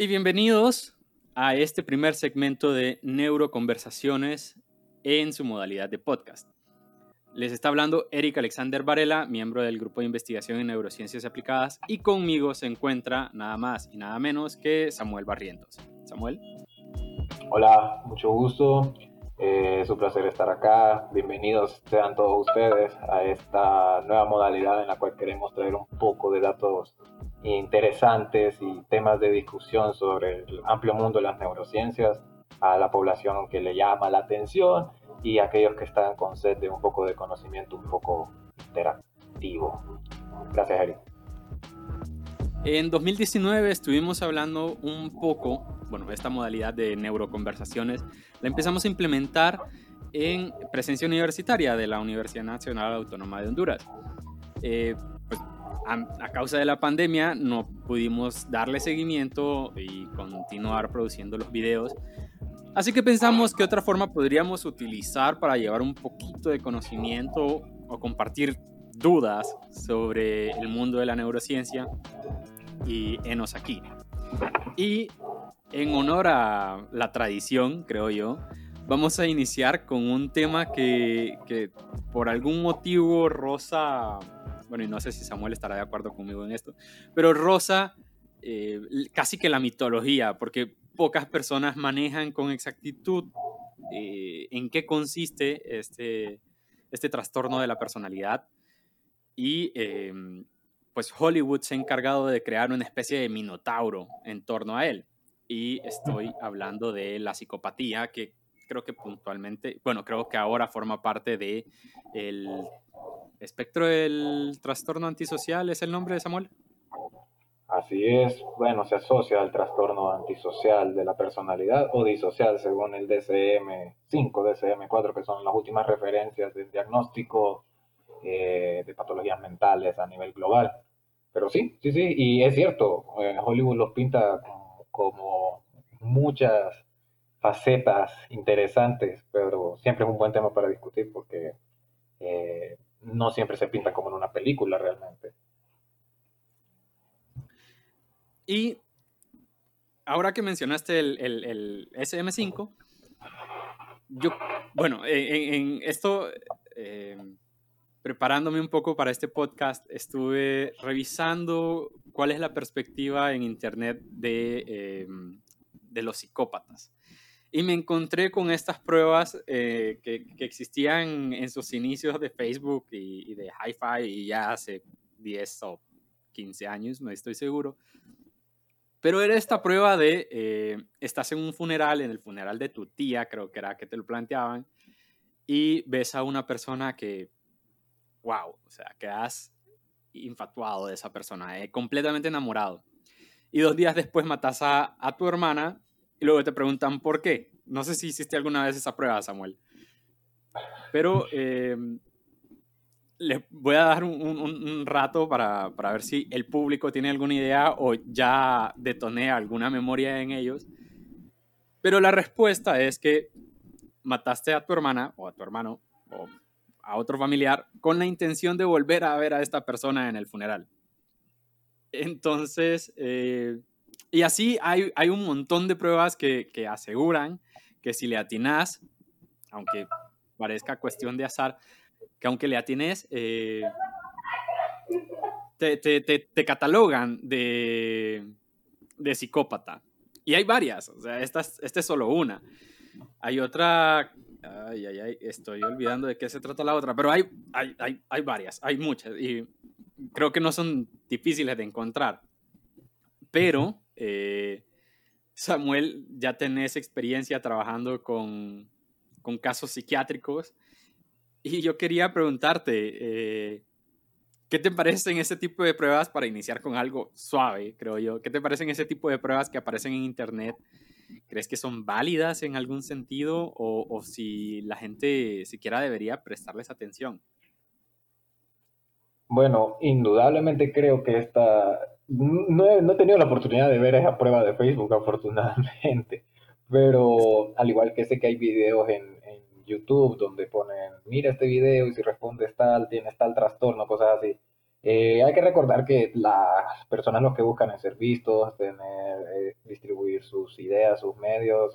Y bienvenidos a este primer segmento de Neuroconversaciones en su modalidad de podcast. Les está hablando Eric Alexander Varela, miembro del Grupo de Investigación en Neurociencias Aplicadas, y conmigo se encuentra nada más y nada menos que Samuel Barrientos. Samuel. Hola, mucho gusto. Eh, es un placer estar acá. Bienvenidos sean todos ustedes a esta nueva modalidad en la cual queremos traer un poco de datos interesantes y temas de discusión sobre el amplio mundo de las neurociencias a la población que le llama la atención y a aquellos que están con sed de un poco de conocimiento un poco interactivo. Gracias, Eric. En 2019 estuvimos hablando un poco, bueno, esta modalidad de neuroconversaciones la empezamos a implementar en presencia universitaria de la Universidad Nacional Autónoma de Honduras. Eh, pues, a, causa de la pandemia no pudimos darle seguimiento y continuar produciendo los videos. Así que pensamos que otra forma podríamos utilizar para llevar un poquito de conocimiento o compartir dudas sobre el mundo de la neurociencia y enos aquí. Y en honor a la tradición, creo yo, vamos a iniciar con un tema que, que por algún motivo Rosa bueno, y no sé si Samuel estará de acuerdo conmigo en esto, pero rosa eh, casi que la mitología, porque pocas personas manejan con exactitud eh, en qué consiste este, este trastorno de la personalidad. Y em, pues Hollywood se ha encargado de crear una especie de minotauro en torno a él. Y estoy hablando de la psicopatía, que creo que puntualmente, bueno, creo que ahora forma parte de el espectro del trastorno antisocial, ¿es el nombre de Samuel? Así es, bueno, se asocia al trastorno antisocial de la personalidad o disocial según el DSM-5, DSM-4, que son las últimas referencias del diagnóstico eh, de patologías mentales a nivel global. Pero sí, sí, sí, y es cierto, eh, Hollywood los pinta como muchas facetas interesantes, pero siempre es un buen tema para discutir porque eh, no siempre se pinta como en una película realmente. Y ahora que mencionaste el, SM5, yo, bueno, en, esto, eh, preparándome un poco para este podcast, estuve revisando cuál es la perspectiva en Internet de, eh, de los psicópatas. Y me encontré con estas pruebas eh, que, existían en sus inicios de Facebook y, de Hi-Fi y ya hace 10 o 15 años, no estoy seguro. Pero era esta prueba de, eh, estás en un funeral, en el funeral de tu tía, creo que era que te lo planteaban, y ves a una persona que, wow, o sea, quedas infatuado de esa persona, eh, completamente enamorado. Y dos días después matas a tu hermana y luego te preguntan por qué. No sé si hiciste alguna vez esa prueba, Samuel. Pero eh, les voy a dar un, rato para, para, ver si el público tiene alguna idea o ya detoné alguna memoria en ellos. Pero la respuesta es que mataste a tu hermana o a tu hermano o a otro familiar con la intención de volver a ver a esta persona en el funeral. Entonces, eh, y así hay, hay un montón de pruebas que, que aseguran que si le atinas, aunque parezca cuestión de azar, que aunque le atines, eh, te, te, te, catalogan de, de, psicópata. Y hay varias, o sea, esta, esta es solo una. Hay otra, ay, ay, ay, estoy olvidando de qué se trata la otra, pero hay, hay, hay, hay varias, hay muchas, y creo que no son difíciles de encontrar. Pero eh, Samuel, ya tenés experiencia trabajando con, con, casos psiquiátricos y yo quería preguntarte, eh, ¿qué te parecen ese tipo de pruebas para iniciar con algo suave, creo yo? ¿Qué te parecen ese tipo de pruebas que aparecen en Internet? ¿Crees que son válidas en algún sentido o, o si la gente siquiera debería prestarles atención? Bueno, indudablemente creo que esta, no he, no he, tenido la oportunidad de ver esa prueba de Facebook, afortunadamente, pero al igual que sé que hay videos en, YouTube donde ponen, mira este video y si respondes tal, tienes tal trastorno, cosas así. Eh, hay que recordar que las personas lo que buscan es ser vistos, tener, eh, sus ideas, sus medios,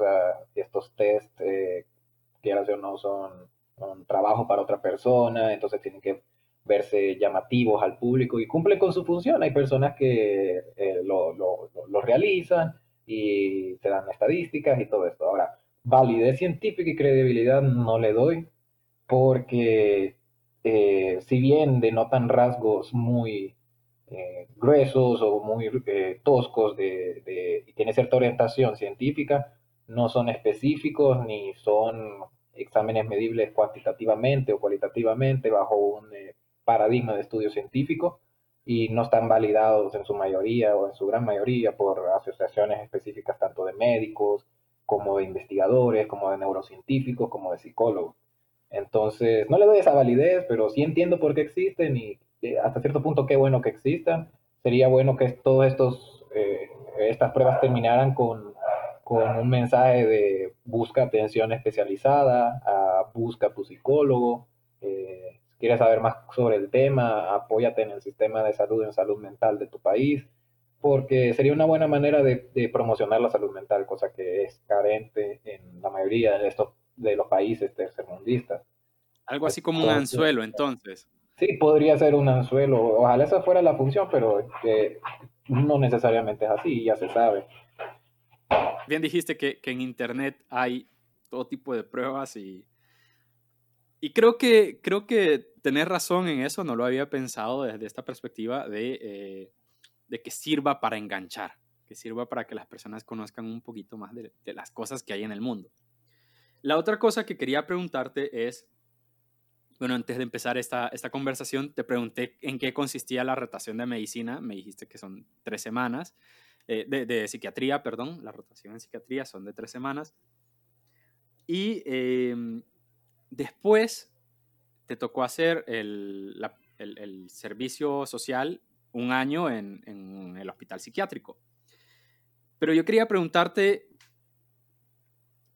estos test, eh, quieras o no, son un trabajo para otra persona, entonces tienen que verse llamativos al público y cumplen con su función. Hay personas que eh, lo, lo, lo, realizan y te dan estadísticas y todo esto. Ahora, validez científica y credibilidad no le doy porque eh, si bien denotan rasgos muy eh, gruesos o muy toscos de, y tiene cierta orientación científica, no son específicos ni son exámenes medibles cuantitativamente o cualitativamente bajo un paradigma de estudio científico y no están validados en su mayoría o en su gran mayoría por asociaciones específicas tanto de médicos como de investigadores, como de neurocientíficos, como de psicólogos. Entonces, no le doy esa validez, pero sí entiendo por qué existen y hasta cierto punto qué bueno que existan. Sería bueno que todas estos eh, estas pruebas terminaran con, con, un mensaje de busca atención especializada, busca tu psicólogo. Eh, quieres saber más sobre el tema, apóyate en el sistema de salud, en salud mental de tu país, porque sería una buena manera de, de promocionar la salud mental, cosa que es carente en la mayoría de estos de los países tercermundistas. Algo así como un anzuelo, entonces. Sí, podría ser un anzuelo. Ojalá esa fuera la función, pero no necesariamente es así, ya se sabe. Bien dijiste que, en Internet hay todo tipo de pruebas y, y creo, que, creo que tener razón en eso, no lo había pensado desde esta perspectiva de, eh, de que sirva para enganchar, que sirva para que las personas conozcan un poquito más de las cosas que hay en el mundo. La otra cosa que quería preguntarte es, bueno, antes de empezar esta, esta conversación, te pregunté en qué consistía la rotación de medicina. Me dijiste que son tres semanas. Eh, de, psiquiatría, perdón. La rotación en psiquiatría son de tres semanas. Y em, después te tocó hacer el, servicio social un año en, el hospital psiquiátrico. Pero yo quería preguntarte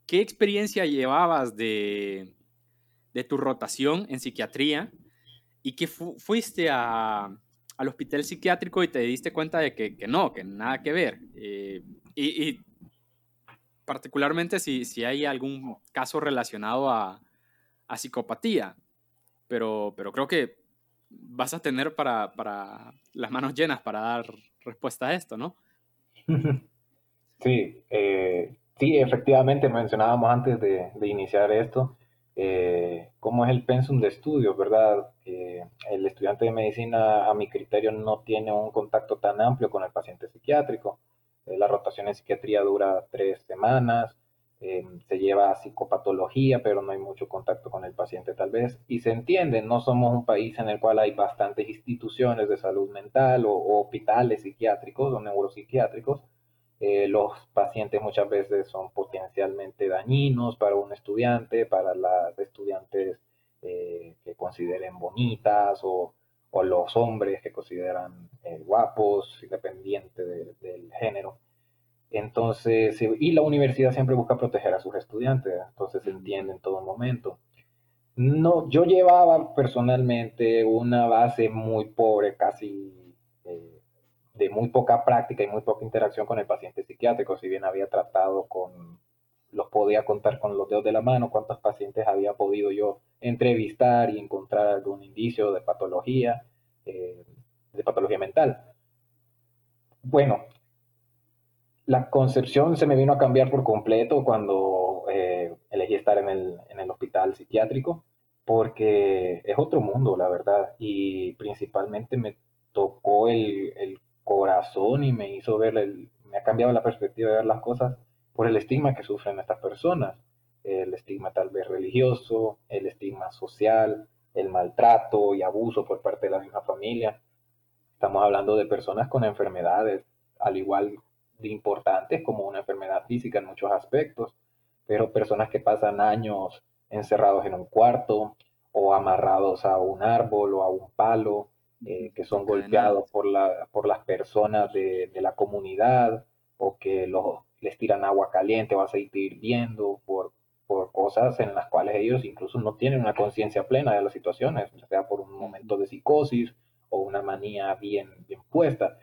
¿Qué experiencia llevabas de, tu rotación en psiquiatría y que fuiste al hospital psiquiátrico y te diste cuenta de que, no, que nada que ver? Eh, y, particularmente si, si, hay algún caso relacionado a, psicopatía, pero, pero creo que vas a tener para, las manos llenas para dar respuesta a esto, ¿no? Sí, eh, Sí, efectivamente, mencionábamos antes de, iniciar esto, eh, cómo es el pensum de estudio, ¿verdad? el estudiante de medicina, a mi criterio, no tiene un contacto tan amplio con el paciente psiquiátrico. Eh, la rotación en psiquiatría dura tres semanas, eh, se lleva psicopatología, pero no hay mucho contacto con el paciente tal vez. Y se entiende, no somos un país en el cual hay bastantes instituciones de salud mental o hospitales psiquiátricos o neuropsiquiátricos eh, los pacientes muchas veces son potencialmente dañinos para un estudiante, para las estudiantes eh, que consideren bonitas o, los hombres que consideran guapos, independiente del género. Entonces, y la universidad siempre busca proteger a sus estudiantes, entonces se entiende en todo momento. No, yo llevaba personalmente una base muy pobre, casi de muy poca práctica y muy poca interacción con el paciente psiquiátrico, si bien había tratado con, los podía contar con los dedos de la mano, cuántos pacientes había podido yo entrevistar y encontrar algún indicio de patología, eh, de patología mental. Bueno, la concepción se me vino a cambiar por completo cuando eh, elegí estar en el, en el hospital psiquiátrico, porque es otro mundo, la verdad, y principalmente me tocó el, el corazón y me hizo ver, el, me ha cambiado la perspectiva de ver las cosas por el estigma que sufren estas personas. El estigma tal vez religioso, el estigma social, el maltrato y abuso por parte de la misma familia. Estamos hablando de personas con enfermedades, al igual importantes como una enfermedad física en muchos aspectos, pero personas que pasan años encerrados en un cuarto o amarrados a un árbol o a un palo eh, que son golpeados por, la, por las personas de, de la comunidad o que los, les tiran agua caliente o aceite hirviendo por, por cosas en las cuales ellos incluso no tienen una conciencia plena de las situaciones, ya sea por un momento de psicosis o una manía bien, bien puesta.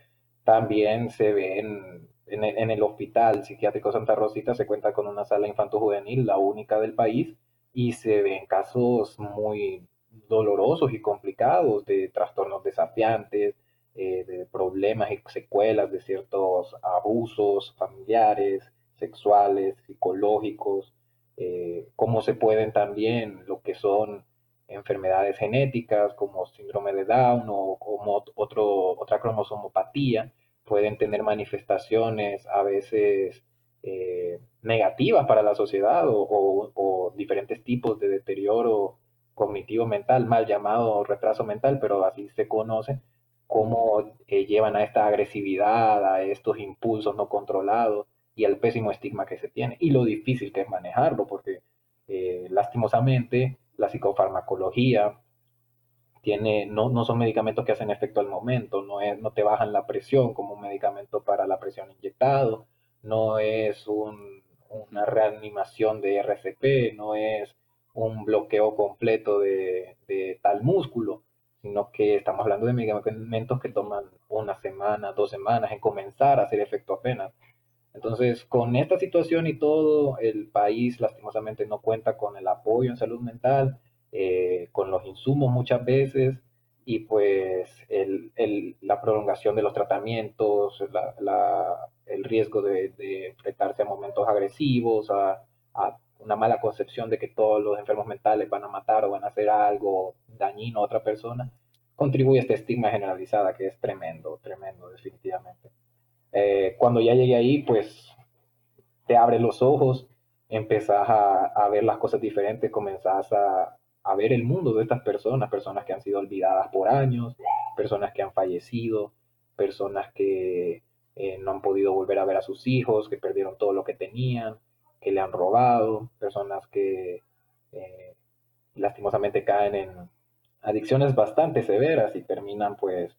También se ven en el, Hospital Psiquiátrico Santa Rosita se cuenta con una sala infanto-juvenil, la única del país, y se ven casos muy dolorosos y complicados de trastornos desafiantes, eh, de problemas y secuelas de ciertos abusos familiares, sexuales, psicológicos, eh, cómo se pueden también lo que son enfermedades genéticas como síndrome de Down o como otro, otra cromosomopatía, pueden tener manifestaciones a veces eh, negativas para la sociedad o, diferentes tipos de deterioro cognitivo mental, mal llamado retraso mental, pero así se conoce, cómo eh, llevan a esta agresividad, a estos impulsos no controlados y al pésimo estigma que se tiene y lo difícil que es manejarlo, porque eh, lastimosamente la psicofarmacología tiene, no, no, son medicamentos que hacen efecto al momento, no, es, no te bajan la presión como un medicamento para la presión inyectado, no es una reanimación de RCP, no es un bloqueo completo de, de, tal músculo, sino que estamos hablando de medicamentos que toman una semana, dos semanas en comenzar a hacer efecto apenas. Entonces, con esta situación y todo, el país lastimosamente no cuenta con el apoyo en salud mental, eh, con los insumos muchas veces y pues el, el, la prolongación de los tratamientos, la, el riesgo de, de, enfrentarse a momentos agresivos, a, a, una mala concepción de que todos los enfermos mentales van a matar o van a hacer algo dañino a otra persona, contribuye a este estigma generalizada que es tremendo, tremendo definitivamente. Eh, cuando ya llegué ahí, pues te abres los ojos, empezás a, a ver las cosas diferentes, comenzás a, a, ver el mundo de estas personas, personas que han sido olvidadas por años, personas que han fallecido, personas que eh, no han podido volver a ver a sus hijos, que perdieron todo lo que tenían, que le han robado, personas que eh, lastimosamente caen en adicciones bastante severas y terminan pues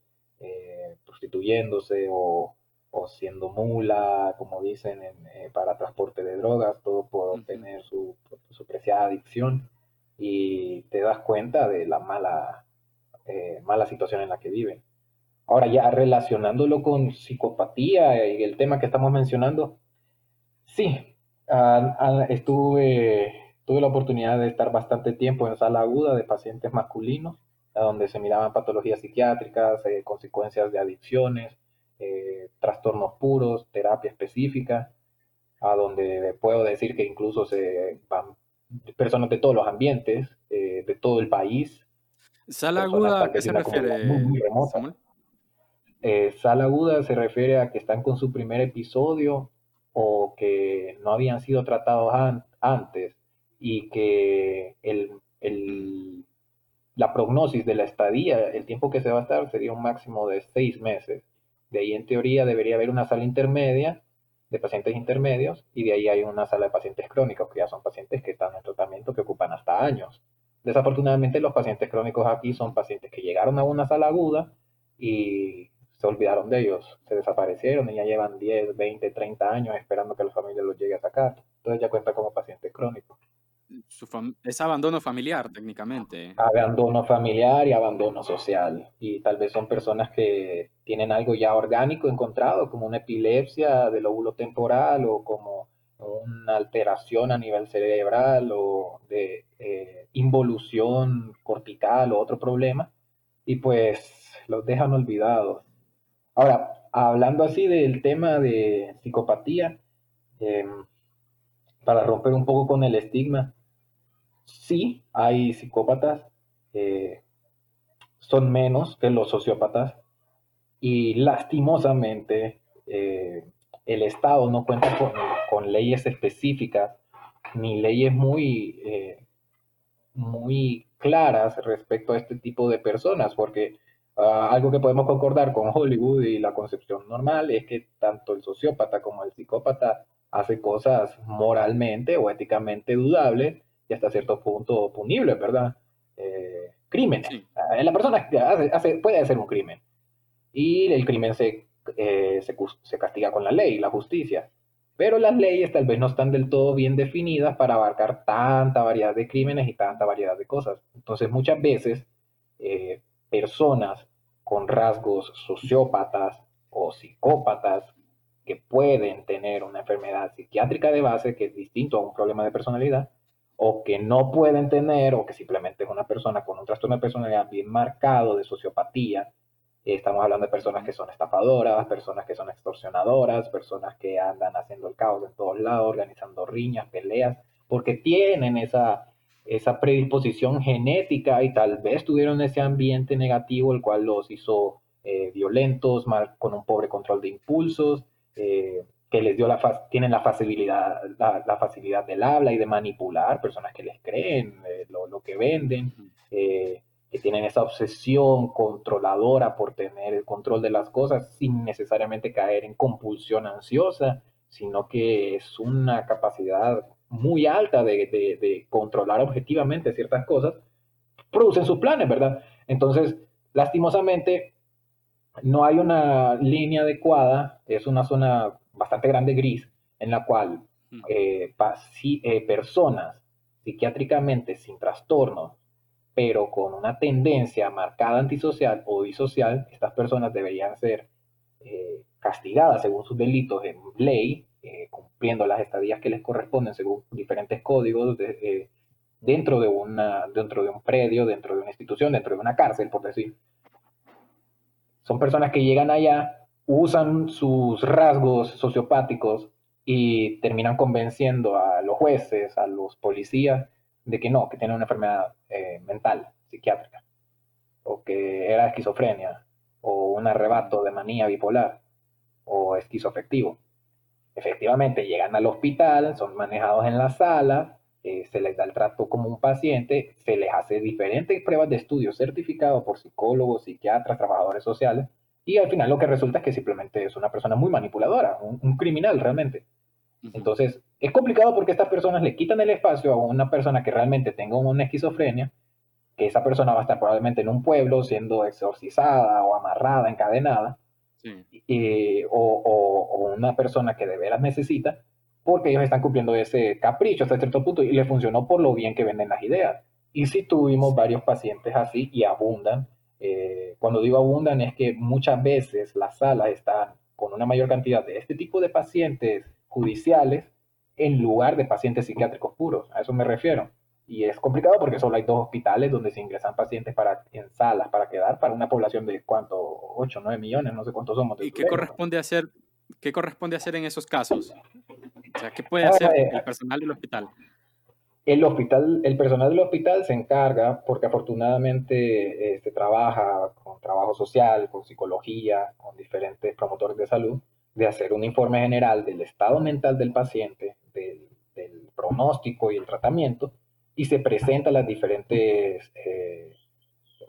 prostituyéndose o o siendo mula, como dicen, eh, para transporte de drogas, todo por obtener su, su, preciada adicción y te das cuenta de la mala, eh, mala situación en la que viven. Ahora ya relacionándolo con psicopatía y el tema que estamos mencionando, sí, estuve, tuve la oportunidad de estar bastante tiempo en sala aguda de pacientes masculinos, donde se miraban patologías psiquiátricas, eh, consecuencias de adicciones, eh, trastornos puros, terapia específica, a donde puedo decir que incluso se van personas de todos los ambientes, eh, de todo el país. ¿Sala aguda a qué se refiere? Eh, sala aguda se refiere a que están con su primer episodio o que no habían sido tratados antes y que el, el, la prognosis de la estadía, el tiempo que se va a estar, sería un máximo de seis meses. De ahí en teoría debería haber una sala intermedia de pacientes intermedios y de ahí hay una sala de pacientes crónicos, que ya son pacientes que están en tratamiento que ocupan hasta años. Desafortunadamente los pacientes crónicos aquí son pacientes que llegaron a una sala aguda y se olvidaron de ellos, se desaparecieron y ya llevan 10, 20, 30 años esperando que la familia los llegue a sacar. Entonces ya cuenta como pacientes crónicos es abandono familiar técnicamente. Abandono familiar y abandono social. Y tal vez son personas que tienen algo ya orgánico encontrado, como una epilepsia del óvulo temporal o como una alteración a nivel cerebral o de eh, involución cortical o otro problema. Y pues los dejan olvidados. Ahora, hablando así del tema de psicopatía, em, para romper un poco con el estigma, sí hay psicópatas, eh, son menos que los sociópatas y lastimosamente eh, el Estado no cuenta con, leyes específicas ni leyes muy, eh, muy claras respecto a este tipo de personas, porque ah, algo que podemos concordar con Hollywood y la concepción normal es que tanto el sociópata como el psicópata hace cosas moralmente o éticamente dudables y hasta cierto punto punible, ¿verdad? Eh, crímenes. Eh, la persona hace, puede hacer un crimen y el crimen se, eh, se, se, castiga con la ley, la justicia. Pero las leyes tal vez no están del todo bien definidas para abarcar tanta variedad de crímenes y tanta variedad de cosas. Entonces muchas veces eh, personas con rasgos sociópatas o psicópatas que pueden tener una enfermedad psiquiátrica de base que es distinto a un problema de personalidad, o que no pueden tener, o que simplemente es una persona con un trastorno de personalidad bien marcado de sociopatía. Estamos hablando de personas que son estafadoras, personas que son extorsionadoras, personas que andan haciendo el caos en todos lados, organizando riñas, peleas, porque tienen esa, esa predisposición genética y tal vez tuvieron ese ambiente negativo el cual los hizo eh, violentos, mal, con un pobre control de impulsos, eh, que les dio la tienen la facilidad, la, facilidad del habla y de manipular, personas que les creen eh, lo, que venden, que tienen esa obsesión controladora por tener el control de las cosas sin necesariamente caer en compulsión ansiosa, sino que es una capacidad muy alta de, controlar objetivamente ciertas cosas, producen sus planes, ¿verdad? Entonces, lastimosamente, no hay una línea adecuada, es una zona bastante grande gris, en la cual eh, eh, personas psiquiátricamente sin trastorno, pero con una tendencia marcada antisocial o disocial, estas personas deberían ser eh, castigadas según sus delitos en ley eh, cumpliendo las estadías que les corresponden según diferentes códigos dentro, de una, dentro de un predio, dentro de una institución, dentro de una cárcel, por decir. Son personas que llegan allá, usan sus rasgos sociopáticos y terminan convenciendo a los jueces, a los policías, de que no, que tienen una enfermedad eh, mental, psiquiátrica, o que era esquizofrenia, o un arrebato de manía bipolar, o esquizoafectivo efectivamente llegan al hospital, son manejados en la sala, eh, se les da el trato como un paciente, se les hace diferentes pruebas de estudio certificados por psicólogos, psiquiatras, trabajadores sociales, y al final lo que resulta es que simplemente es una persona muy manipuladora, un, criminal realmente. Entonces, es complicado porque estas personas le quitan el espacio a una persona que realmente tenga una esquizofrenia, que esa persona va a estar probablemente en un pueblo siendo exorcizada o amarrada, encadenada, o, una persona que de veras necesita, porque ellos están cumpliendo ese capricho hasta cierto punto y le funcionó por lo bien que venden las ideas. Y si tuvimos varios pacientes así y abundan. Eh, cuando digo abundan es que muchas veces las salas están con una mayor cantidad de este tipo de pacientes judiciales en lugar de pacientes psiquiátricos puros. A eso me refiero. Y es complicado porque solo hay dos hospitales donde se ingresan pacientes para, en salas para quedar para una población de cuánto, 8, 9 millones, no sé cuántos somos. ¿Y qué corresponde hacer, qué corresponde hacer en esos casos? O sea, ¿qué puede hacer eh, el personal del hospital? El, hospital, el personal del hospital se encarga, porque afortunadamente se trabaja con trabajo social, con psicología, con diferentes promotores de salud, de hacer un informe general del estado mental del paciente, del, del pronóstico y el tratamiento, y se presentan las diferentes eh,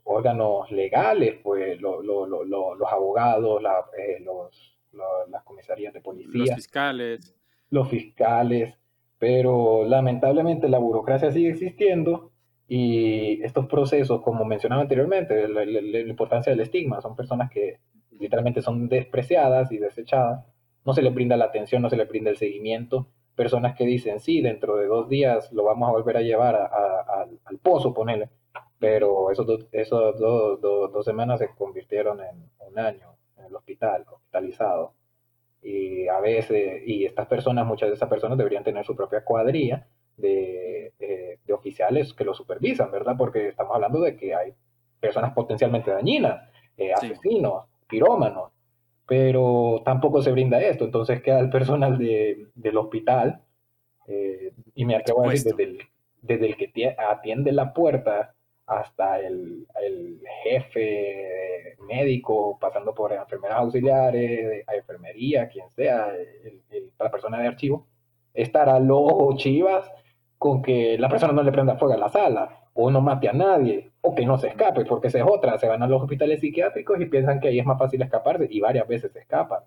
órganos legales, pues los abogados, eh, las comisarías de policía. Los fiscales. Los fiscales, pero lamentablemente la burocracia sigue existiendo y estos procesos, como mencionaba anteriormente, la, la importancia del estigma, son personas que literalmente son despreciadas y desechadas, no se les brinda la atención, no se les brinda el seguimiento personas que dicen, sí, dentro de dos días lo vamos a volver a llevar al pozo, ponele. Pero esos, esos dos semanas se convirtieron en un año en el hospital, hospitalizado. Y a veces, y estas personas, muchas de esas personas deberían tener su propia cuadrilla de, de, oficiales que lo supervisan, ¿verdad? Porque estamos hablando de que hay personas potencialmente dañinas, eh, asesinos, pirómanos, pero tampoco se brinda esto. Entonces queda el personal de, del hospital, eh, y me atrevo a decir, desde el, desde el, que atiende la puerta hasta el, el, jefe médico, pasando por enfermeras auxiliares, a enfermería, quien sea, la persona de archivo, estará loco chivas con que la persona no le prenda fuego a la sala, o no mate a nadie, o que no se escape, porque esa es otra, se van a los hospitales psiquiátricos y piensan que ahí es más fácil escaparse, y varias veces se escapan.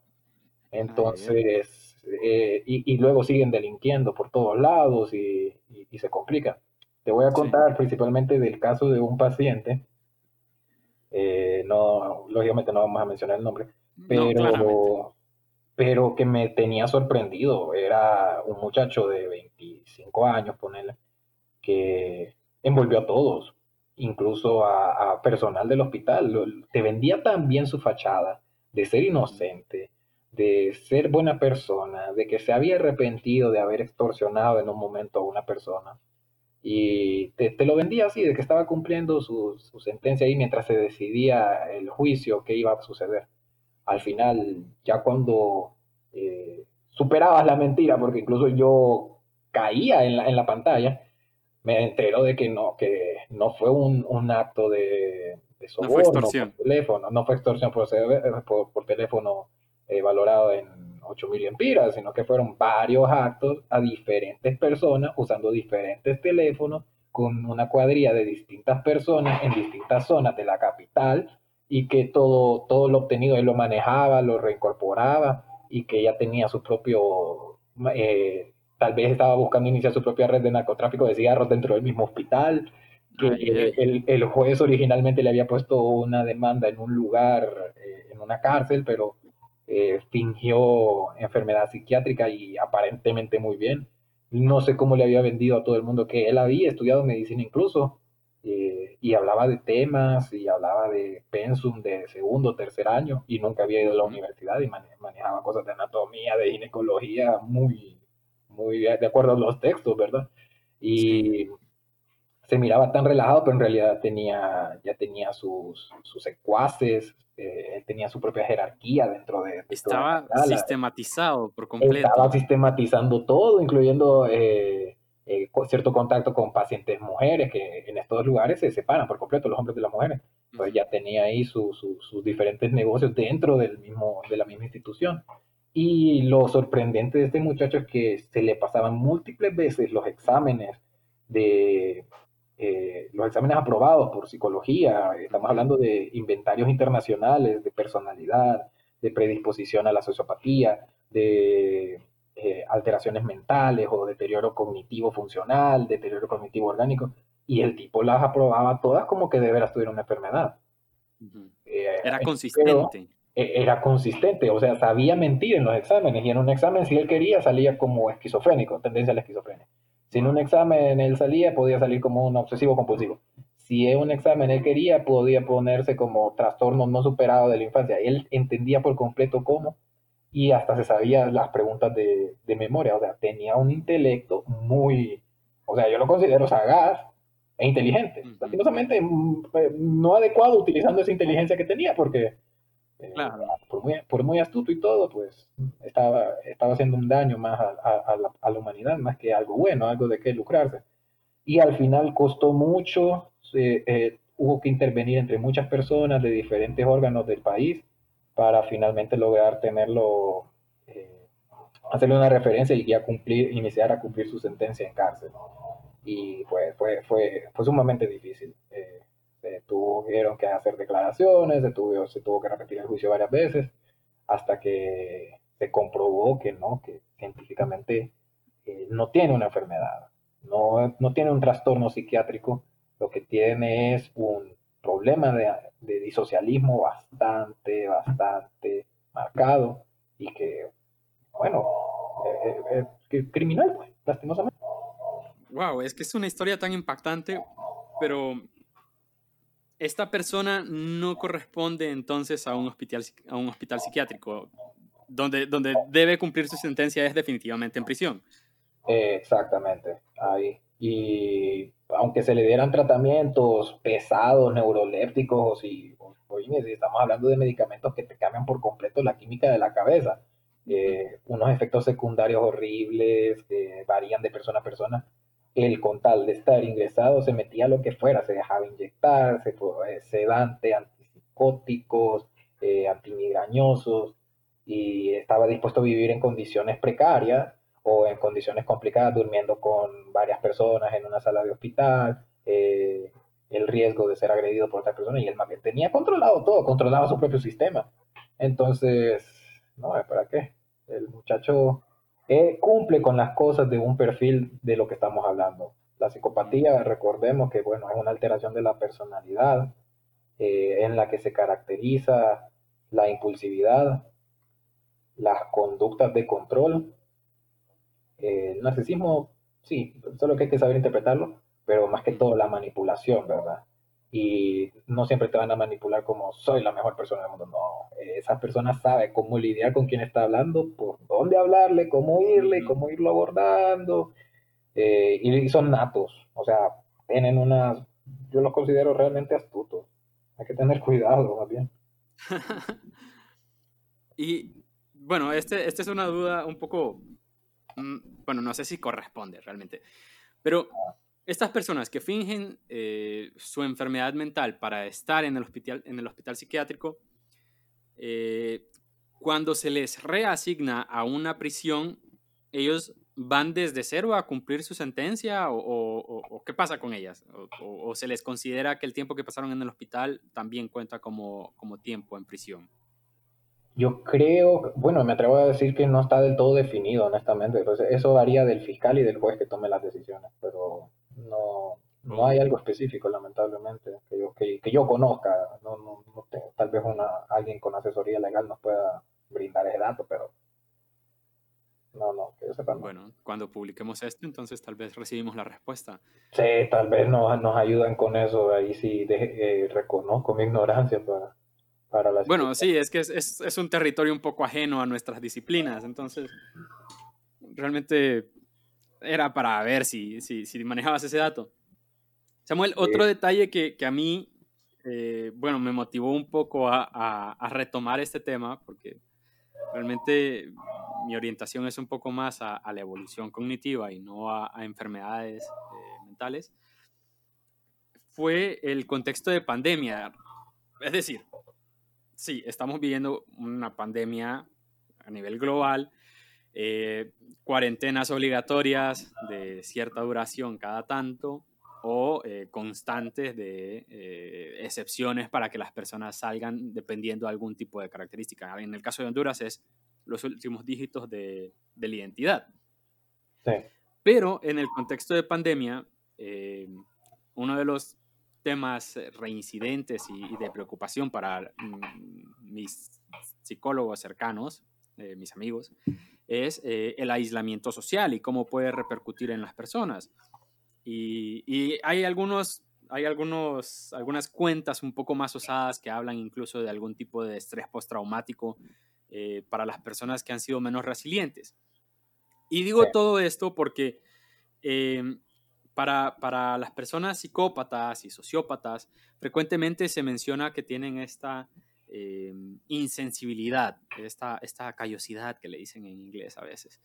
Entonces, eh, y, luego siguen delinquiendo por todos lados y, se complica. Te voy a contar principalmente del caso de un paciente, eh, no, lógicamente no vamos a mencionar el nombre, pero, pero que me tenía sorprendido. Era un muchacho de 25 años, ponele, que envolvió a todos, incluso a, personal del hospital. Te vendía tan bien su fachada de ser inocente, de ser buena persona, de que se había arrepentido de haber extorsionado en un momento a una persona. Y te, lo vendía así, de que estaba cumpliendo su, sentencia ahí mientras se decidía el juicio que iba a suceder. Al final, ya cuando eh, superabas la mentira, porque incluso yo caía en la, en la pantalla, me entero de que no, que no fue un, acto de, soborno no fue extorsión. por teléfono, no fue extorsión por, por, teléfono eh, valorado en 8.000 empiras, sino que fueron varios actos a diferentes personas usando diferentes teléfonos con una cuadrilla de distintas personas en distintas zonas de la capital y que todo, todo lo obtenido él lo manejaba, lo reincorporaba y que ella tenía su propio eh, tal vez estaba buscando iniciar su propia red de narcotráfico de cigarros dentro del mismo hospital, que el, el, juez originalmente le había puesto una demanda en un lugar, eh, en una cárcel, pero eh, fingió enfermedad psiquiátrica y aparentemente muy bien. No sé cómo le había vendido a todo el mundo que él había estudiado medicina incluso, eh, y hablaba de temas y hablaba de pensum de segundo, tercer año, y nunca había ido a la universidad y manejaba cosas de anatomía, de ginecología muy muy de acuerdo a los textos, ¿verdad? Y se miraba tan relajado, pero en realidad tenía, ya tenía sus, sus secuaces, eh, tenía su propia jerarquía dentro de... Estaba sistematizado por completo. Estaba sistematizando todo, incluyendo eh, eh, cierto contacto con pacientes mujeres, que en estos lugares se separan por completo los hombres de las mujeres. Entonces ya tenía ahí sus diferentes negocios dentro del mismo, de la misma institución. Y lo sorprendente de este muchacho es que se le pasaban múltiples veces los exámenes de eh, los exámenes aprobados por psicología. Estamos hablando de inventarios internacionales, de personalidad, de predisposición a la sociopatía, de eh, alteraciones mentales o deterioro cognitivo funcional, deterioro cognitivo orgánico. Y el tipo las aprobaba todas como que de veras tuviera una enfermedad. Eh, Era consistente. Era consistente, o sea, sabía mentir en los exámenes y en un examen si él quería salía como esquizofrénico, tendencia a la esquizofrenia. Si en un examen él salía, podía salir como un obsesivo compulsivo. Si en un examen él quería, podía ponerse como trastorno no superado de la infancia. Él entendía por completo cómo y hasta se sabía las preguntas de, de memoria. O sea, tenía un intelecto muy, o sea, yo lo considero sagaz e inteligente. Lastimosamente mm, eh, no adecuado utilizando esa inteligencia que tenía porque eh, por, muy, astuto y todo, pues estaba, estaba haciendo un daño más a, la, humanidad, más que algo bueno, algo de qué lucrarse. Y al final costó mucho, eh, hubo que intervenir entre muchas personas de diferentes órganos del país para finalmente lograr tenerlo, eh, hacerle una referencia y ya cumplir, iniciar a cumplir su sentencia en cárcel. Y pues fue, fue, fue sumamente difícil se tuvieron que hacer declaraciones, se tuvo, se tuvo que repetir el juicio varias veces, hasta que se comprobó que no, que científicamente eh, no tiene una enfermedad, no, no, tiene un trastorno psiquiátrico, lo que tiene es un problema de, de disocialismo bastante, bastante marcado y que, bueno, es criminal, pues, lastimosamente. Wow, es que es una historia tan impactante, pero esta persona no corresponde entonces a un hospital, a un hospital psiquiátrico, donde, donde debe cumplir su sentencia es definitivamente en prisión. exactamente, ahí. Y aunque se le dieran tratamientos pesados, neurolépticos, y oye, estamos hablando de medicamentos que te cambian por completo la química de la cabeza, eh, unos efectos secundarios horribles que varían de persona a persona, él con tal de estar ingresado se metía lo que fuera, se dejaba inyectar, se, eh, sedante, antipsicóticos, eh, antimigrañosos y estaba dispuesto a vivir en condiciones precarias o en condiciones complicadas, durmiendo con varias personas en una sala de hospital, eh, el riesgo de ser agredido por otra persona y él tenía controlado todo, controlaba su propio sistema. Entonces, no, ¿para qué? El muchacho cumple con las cosas de un perfil de lo que estamos hablando. La psicopatía, recordemos que bueno, es una alteración de la personalidad eh, en la que se caracteriza la impulsividad, las conductas de control. Eh, el narcisismo, sí, solo que hay que saber interpretarlo, pero más que todo la manipulación, ¿verdad? Y no siempre te van a manipular como soy la mejor persona del mundo. No, esa persona sabe cómo lidiar con quien está hablando, por dónde hablarle, cómo irle, cómo irlo abordando. Eh, y son natos, o sea, tienen unas, yo los considero realmente astutos. Hay que tener cuidado, más bien. y bueno, este, esta es una duda un poco, mm, bueno, no sé si corresponde realmente, pero ah. Estas personas que fingen eh, su enfermedad mental para estar en el hospital, en el hospital psiquiátrico, eh, cuando se les reasigna a una prisión, ellos van desde cero a cumplir su sentencia o, qué pasa con ellas? O, se les considera que el tiempo que pasaron en el hospital también cuenta como, como tiempo en prisión? Yo creo, bueno, me atrevo a decir que no está del todo definido, honestamente. Entonces, eso varía del fiscal y del juez que tome las decisiones, pero no, no hay algo específico, lamentablemente, que yo, que, yo conozca. No, no, tal vez una, alguien con asesoría legal nos pueda brindar ese dato, pero no, no, que yo sepa. Bueno, cuando publiquemos esto, entonces tal vez recibimos la respuesta. Sí, tal vez nos, nos ayudan con eso. Ahí sí eh, reconozco mi ignorancia para, para la Bueno, sí, es que es, es, es un territorio un poco ajeno a nuestras disciplinas, entonces realmente era para ver si, si, si manejabas ese dato. Samuel, otro detalle que, que a mí, eh, bueno, me motivó un poco a, a, retomar este tema, porque realmente mi orientación es un poco más a, a la evolución cognitiva y no a, enfermedades eh, mentales, fue el contexto de pandemia. Es decir, sí, estamos viviendo una pandemia a nivel global, eh, cuarentenas obligatorias de cierta duración cada tanto o eh, constantes de eh, excepciones para que las personas salgan dependiendo de algún tipo de característica. En el caso de Honduras es los últimos dígitos de, de la identidad. Pero en el contexto de pandemia, uno de los temas reincidentes y, de preocupación para mm, mis psicólogos cercanos, mis amigos, es eh, el aislamiento social y cómo puede repercutir en las personas. Y, hay, algunos, hay algunos, algunas cuentas un poco más osadas que hablan incluso de algún tipo de estrés postraumático eh, para las personas que han sido menos resilientes. Y digo todo esto porque em, para, para, las personas psicópatas y sociópatas, frecuentemente se menciona que tienen esta eh, insensibilidad, esta, esta callosidad que le dicen en inglés a veces,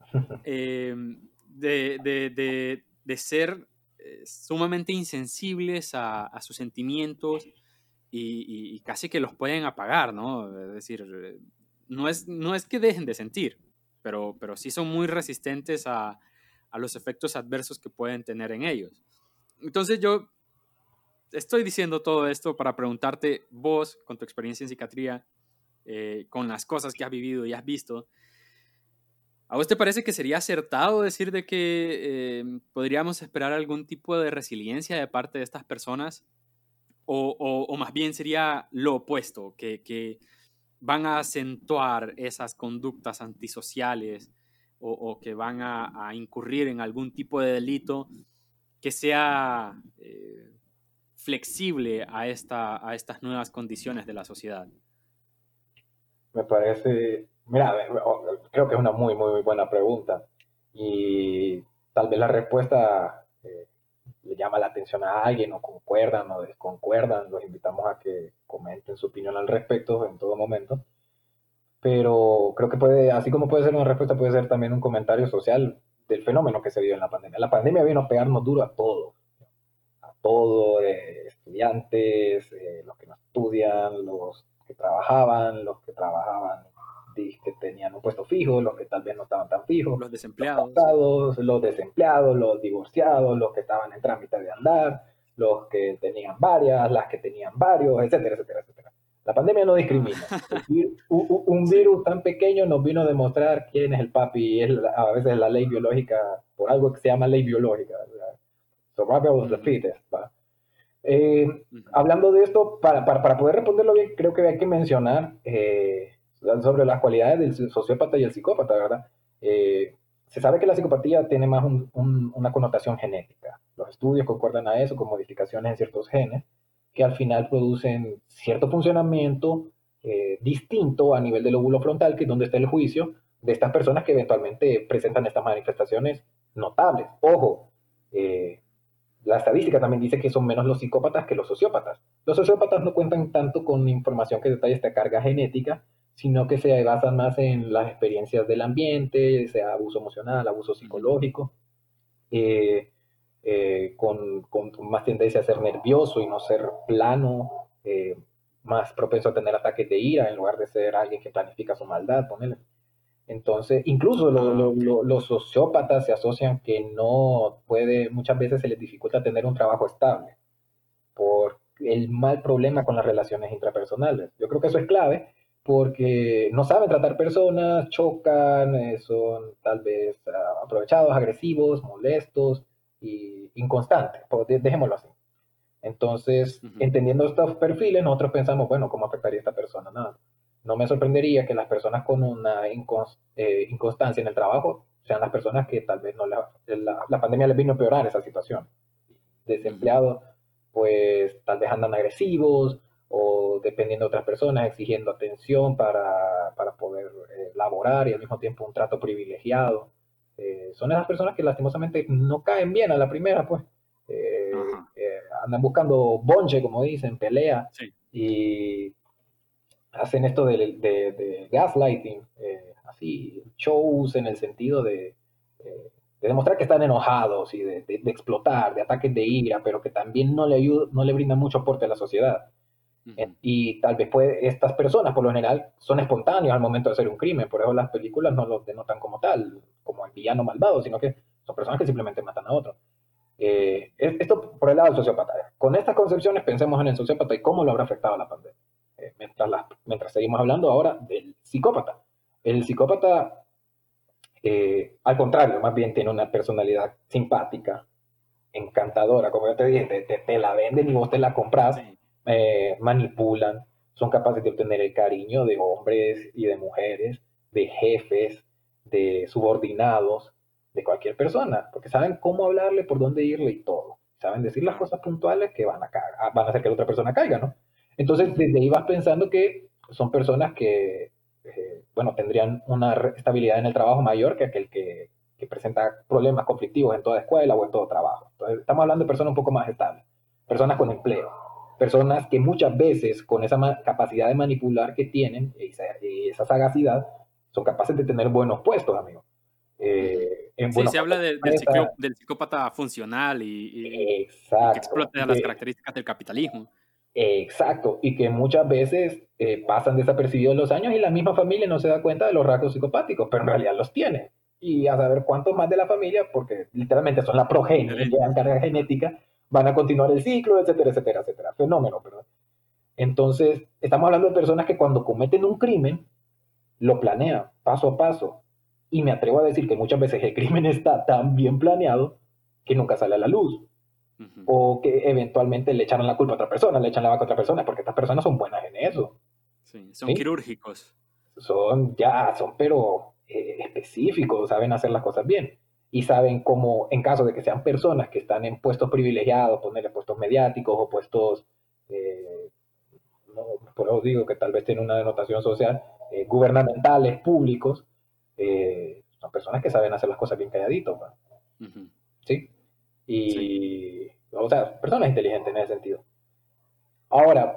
eh, de, ser eh, sumamente insensibles a, sus sentimientos y, casi que los pueden apagar, ¿no? Es decir, no es, no es que dejen de sentir, pero, pero sí son muy resistentes a, a los efectos adversos que pueden tener en ellos. Entonces yo estoy diciendo todo esto para preguntarte, vos, con tu experiencia en psiquiatría, eh, con las cosas que has vivido y has visto, ¿a vos te parece que sería acertado decir de que eh, podríamos esperar algún tipo de resiliencia de parte de estas personas? O, más bien sería lo opuesto, que, van a acentuar esas conductas antisociales o, que van a, incurrir en algún tipo de delito que sea eh, flexible a, esta, a estas nuevas condiciones de la sociedad? Me parece, mira, creo que es una muy, muy, buena pregunta y tal vez la respuesta eh, le llama la atención a alguien o concuerdan o desconcuerdan, los invitamos a que comenten su opinión al respecto en todo momento. Pero creo que puede, así como puede ser una respuesta, puede ser también un comentario social del fenómeno que se vio en la pandemia. La pandemia vino a pegarnos duro a todos todo, eh, estudiantes, eh, los que no estudian, los que trabajaban, los que trabajaban que tenían un puesto fijo, los que tal vez no estaban tan fijos, los desempleados, los, desempleados, los divorciados, los que estaban en trámite de andar, los que tenían varias, las que tenían varios, etcétera, etcétera, etcétera. La pandemia no discrimina. un, virus tan pequeño nos vino a demostrar quién es el papi, es a veces la ley biológica, por algo que se llama ley biológica. Eh, hablando de esto, para, para, poder responderlo bien, creo que hay que mencionar eh, sobre las cualidades del sociópata y el psicópata, ¿verdad? Eh, se sabe que la psicopatía tiene más una connotación genética. Los estudios concuerdan a eso con modificaciones en ciertos genes que al final producen cierto funcionamiento eh, distinto a nivel del lóbulo frontal, que es donde está el juicio de estas personas que eventualmente presentan estas manifestaciones notables. Ojo, eh, la estadística también dice que son menos los psicópatas que los sociópatas. Los sociópatas no cuentan tanto con información que detalle esta carga genética, sino que se basan más en las experiencias del ambiente, sea abuso emocional, abuso psicológico, eh, eh, con, más tendencia a ser nervioso y no ser plano, eh, más propenso a tener ataques de ira en lugar de ser alguien que planifica su maldad, ponele. Entonces, incluso ah, los sociópatas se asocian que no puede, muchas veces se les dificulta tener un trabajo estable por el mal problema con las relaciones intrapersonales. Yo creo que eso es clave porque no saben tratar personas, chocan, eh, son tal vez ah, aprovechados, agresivos, molestos y inconstantes, dejémoslo así. Entonces, entendiendo estos perfiles, nosotros pensamos, bueno, ¿cómo afectaría a esta persona? Nada no me sorprendería que las personas con una eh, inconstancia en el trabajo sean las personas que tal vez no la, la, pandemia les vino a empeorar esa situación. Desempleados, pues tal vez andan agresivos o dependiendo de otras personas, exigiendo atención para, para poder eh, laborar y al mismo tiempo un trato privilegiado. Eh, son esas personas que lastimosamente no caen bien a la primera, pues. andan buscando bonche, como dicen, pelea. Y hacen esto de, de, gaslighting, eh, así, shows en el sentido de, eh, de, demostrar que están enojados y de, explotar, de ataques de ira, pero que también no le, ayuda, no le brindan mucho aporte a la sociedad. Y tal vez puede, estas personas, por lo general, son espontáneos al momento de hacer un crimen, por eso las películas no los denotan como tal, como el villano malvado, sino que son personas que simplemente matan a otros. Eh, esto por el lado del sociópata. Con estas concepciones pensemos en el sociópata y cómo lo habrá afectado la pandemia. Eh, mientras, mientras seguimos hablando ahora del psicópata. El psicópata, eh, al contrario, más bien tiene una personalidad simpática, encantadora, como yo te dije, te, la venden y vos te la compras, eh, manipulan, son capaces de obtener el cariño de hombres y de mujeres, de jefes, de subordinados, de cualquier persona, porque saben cómo hablarle, por dónde irle y todo. Saben decir las cosas puntuales que van a, van a hacer que la otra persona caiga, ¿no? Entonces, desde ahí vas pensando que son personas que, eh, bueno, tendrían una estabilidad en el trabajo mayor que aquel que, presenta problemas conflictivos en toda escuela o en todo trabajo. Entonces, estamos hablando de personas un poco más estables, personas con empleo, personas que muchas veces con esa capacidad de manipular que tienen y esa, sagacidad, son capaces de tener buenos puestos, amigo. Eh, sí, se habla del, psicópata funcional y, que explota las características del capitalismo. Exacto, y que muchas veces eh, pasan desapercibidos los años y la misma familia no se da cuenta de los rasgos psicopáticos, pero en realidad los tiene. Y a saber cuántos más de la familia, porque literalmente son la progenie, llevan carga genética, van a continuar el ciclo, etcétera, etcétera, etcétera. Fenómeno, perdón. Entonces, estamos hablando de personas que cuando cometen un crimen, lo planean paso a paso. Y me atrevo a decir que muchas veces el crimen está tan bien planeado que nunca sale a la luz o que eventualmente le echaron la culpa a otra persona, le echan la vaca a otra persona, porque estas personas son buenas en eso. Sí, son quirúrgicos. Son, ya, son pero eh, específicos, saben hacer las cosas bien. Y saben cómo, en caso de que sean personas que están en puestos privilegiados, ponerle puestos mediáticos o puestos, eh, no, por eso digo que tal vez tienen una denotación social, eh, gubernamentales, públicos, son personas que saben hacer las cosas bien calladitos. ¿Sí? Y, o sea, personas inteligentes en ese sentido. Ahora,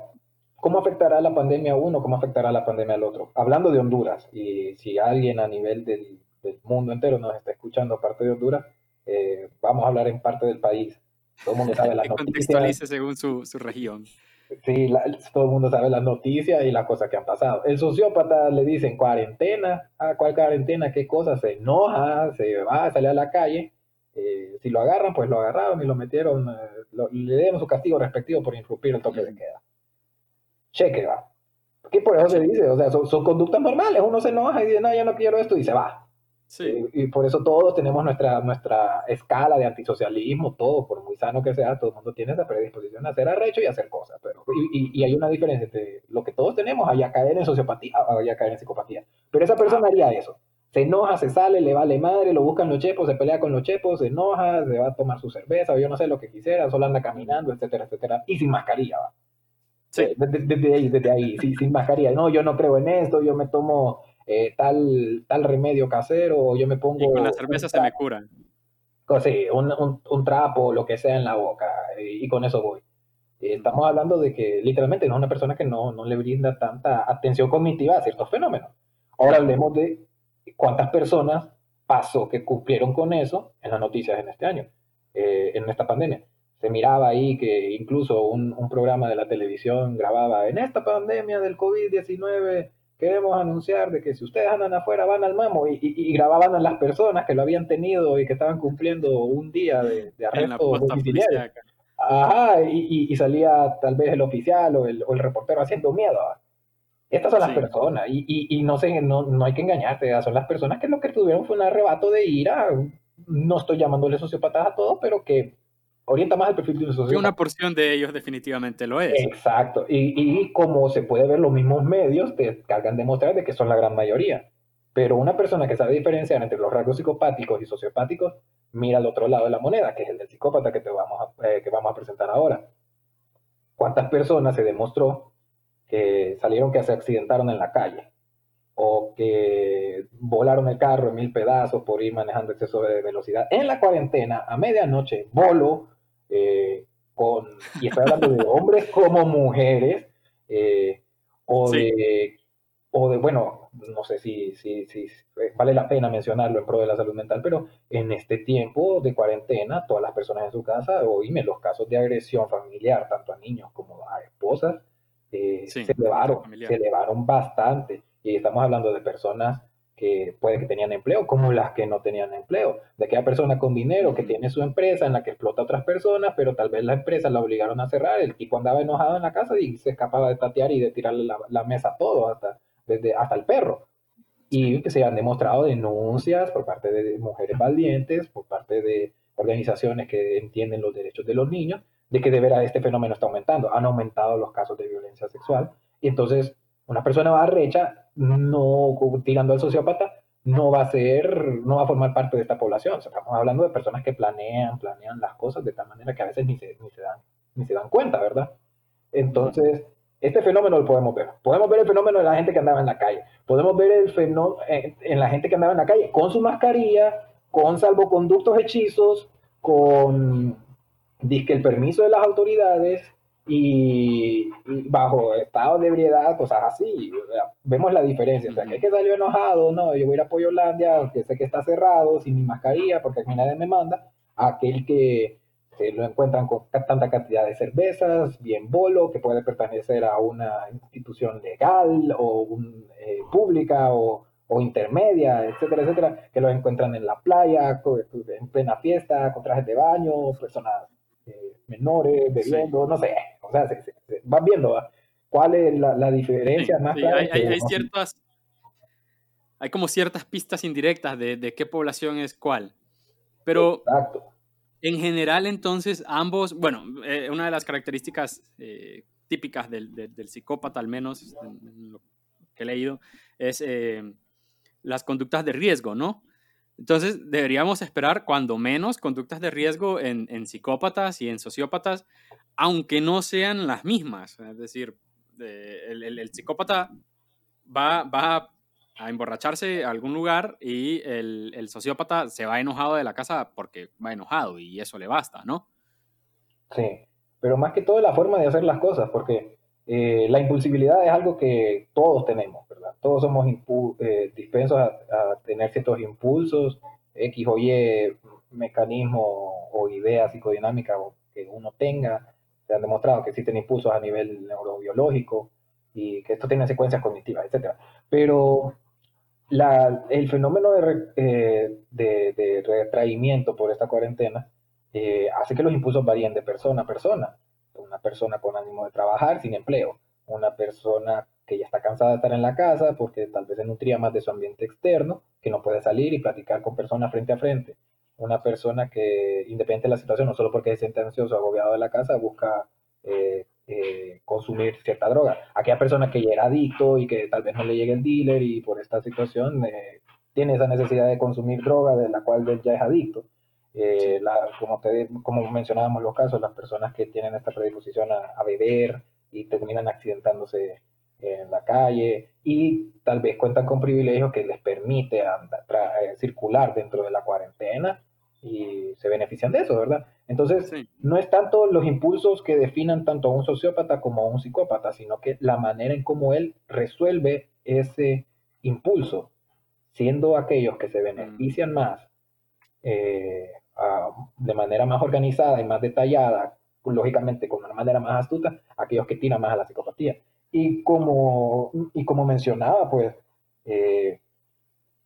¿cómo afectará la pandemia a uno? ¿Cómo afectará la pandemia al otro? Hablando de Honduras, y si alguien a nivel del, mundo entero nos está escuchando aparte de Honduras, eh, vamos a hablar en parte del país. Todo el mundo sabe las noticias. Contextualice según su, su región. Sí, todo el mundo sabe las noticias y las cosas que han pasado. El sociópata le dicen cuarentena, ¿a cuál cuarentena? ¿Qué cosa? Se enoja, se va, a salir a la calle eh, si lo agarran, pues lo agarraron y lo metieron, eh, le dieron su castigo respectivo por irrumpir el toque de queda. Cheque, va. ¿Qué por eso se dice? O sea, son, conductas normales. Uno se enoja y dice, no, ya no quiero esto y se va. Sí. Eh, y, por eso todos tenemos nuestra, nuestra escala de antisocialismo, todo, por muy sano que sea, todo el mundo tiene esa predisposición a hacer arrecho y hacer cosas. Pero, y, y hay una diferencia entre lo que todos tenemos, a caer en sociopatía, a caer en psicopatía. Pero esa persona haría eso se enoja, se sale, le vale madre, lo buscan los chepos, se pelea con los chepos, se enoja, se va a tomar su cerveza, o yo no sé lo que quisiera, solo anda caminando, etcétera, etcétera, y sin mascarilla, va. Eh, desde, ahí, desde ahí, sin mascarilla. No, yo no creo en esto, yo me tomo eh, tal, tal remedio casero, o yo me pongo... Y con la cerveza se me curan. Sí, un, un, un, trapo, lo que sea en la boca, y, con eso voy. Estamos hablando de que literalmente no es una persona que no, no le brinda tanta atención cognitiva a ciertos fenómenos. Ahora hablemos de cuántas personas pasó que cumplieron con eso en las noticias en este año, eh, en esta pandemia se miraba ahí que incluso un, un, programa de la televisión grababa, en esta pandemia del COVID-19 queremos anunciar de que si ustedes andan afuera van al mamo y, y, grababan a las personas que lo habían tenido y que estaban cumpliendo un día de, de arresto domiciliario. Ajá, y, y, salía tal vez el oficial o el, o el reportero haciendo miedo. Estas son las personas, y, y, no, sé, no, no hay que engañarte, son las personas que lo que tuvieron fue un arrebato de ira. No estoy llamándole sociópatas a todos, pero que orienta más al perfil de un sociópata. una porción de ellos definitivamente lo es. Exacto. Y, y, como se puede ver, los mismos medios te cargan de mostrar de que son la gran mayoría. Pero una persona que sabe diferenciar entre los rasgos psicopáticos y sociopáticos, mira al otro lado de la moneda, que es el del psicópata que, te vamos a, eh, que vamos a presentar ahora. ¿Cuántas personas se demostró que salieron que se accidentaron en la calle? o que volaron el carro en mil pedazos por ir manejando exceso de velocidad en la cuarentena a medianoche, bolo, eh, con, y estoy hablando de hombres como mujeres, eh, o, de, o de, bueno, no sé si, si, si vale la pena mencionarlo en pro de la salud mental, pero en este tiempo de cuarentena, todas las personas en su casa, oíme, los casos de agresión familiar, tanto a niños como a esposas, eh, se, elevaron, se elevaron bastante. Y estamos hablando de personas que puede que tenían empleo, como las que no tenían empleo, de aquella persona con dinero que tiene su empresa en la que explota a otras personas, pero tal vez la empresa la obligaron a cerrar, el tipo andaba enojado en la casa y se escapaba de tatear y de tirarle la, mesa a todo, hasta, desde, hasta el perro. Y que se han demostrado denuncias por parte de mujeres valientes, por parte de organizaciones que entienden los derechos de los niños, de que de veras este fenómeno está aumentando. Han aumentado los casos de violencia sexual. Y entonces una persona va recha, no tirando al sociópata, no va a ser, no va a formar parte de esta población. estamos hablando de personas que planean, planean las cosas de tal manera que a veces ni se, ni se, dan, ni se dan cuenta, ¿verdad? Entonces, este fenómeno lo podemos ver. Podemos ver el fenómeno de la gente que andaba en la calle. Podemos ver el fenómeno eh, en la gente que andaba en la calle con su mascarilla, con salvoconductos hechizos, con disque el permiso de las autoridades, y, bajo estado de ebriedad, cosas así. vemos la diferencia. O sea, que, que salió enojado, no, yo voy a ir a Pollolandia, que sé que está cerrado, sin mi mascarilla, porque aquí nadie me manda. Aquel que se lo encuentran con tanta cantidad de cervezas, bien bolo, que puede pertenecer a una institución legal o un, eh, pública o, intermedia, etcétera, etcétera, que lo encuentran en la playa, en plena fiesta, con trajes de baño, personas menores, bebiendo, no sé, o sea, se, van viendo cuál es la, diferencia más hay, hay, ciertas, hay como ciertas pistas indirectas de, de qué población es cuál, pero en general entonces ambos, bueno, eh, una de las características eh, típicas del, del, psicópata, al menos en, lo que he leído, es las conductas de riesgo, ¿no? Entonces, deberíamos esperar cuando menos conductas de riesgo en, psicópatas y en sociópatas, aunque no sean las mismas. Es decir, el, psicópata va, va, a emborracharse a algún lugar y el, sociópata se va enojado de la casa porque va enojado y eso le basta, ¿no? Sí, pero más que todo la forma de hacer las cosas, porque eh, la impulsibilidad es algo que todos tenemos, ¿verdad? Todos somos eh, dispensos a, tener ciertos impulsos, X o Y mecanismo o idea psicodinámica que uno tenga. Se han demostrado que existen impulsos a nivel neurobiológico y que esto tiene secuencias cognitivas, etc. Pero el fenómeno de, eh, de, retraimiento por esta cuarentena hace que los impulsos varíen de persona a persona una persona con ánimo de trabajar sin empleo, una persona que ya está cansada de estar en la casa porque tal vez se nutría más de su ambiente externo, que no puede salir y platicar con personas frente a frente, una persona que, independiente de la situación, no solo porque se siente o agobiado de la casa, busca eh, eh, consumir cierta droga. Aquella persona que ya era adicto y que tal vez no le llegue el dealer y por esta situación eh, tiene esa necesidad de consumir droga de la cual ya es adicto. Eh, la, como, te, como mencionábamos los casos, las personas que tienen esta predisposición a, beber, y terminan accidentándose en la calle y tal vez cuentan con privilegios que les permite eh, circular dentro de la cuarentena y se benefician de eso, ¿verdad? Entonces, no es tanto los impulsos que definan tanto a un sociópata como a un psicópata, sino que la manera en cómo él resuelve ese impulso, siendo aquellos que se mm. benefician más eh, de manera más organizada y más detallada, lógicamente con una manera más astuta, aquellos que tiran más a la psicopatía. Y como, y como mencionaba, pues, eh,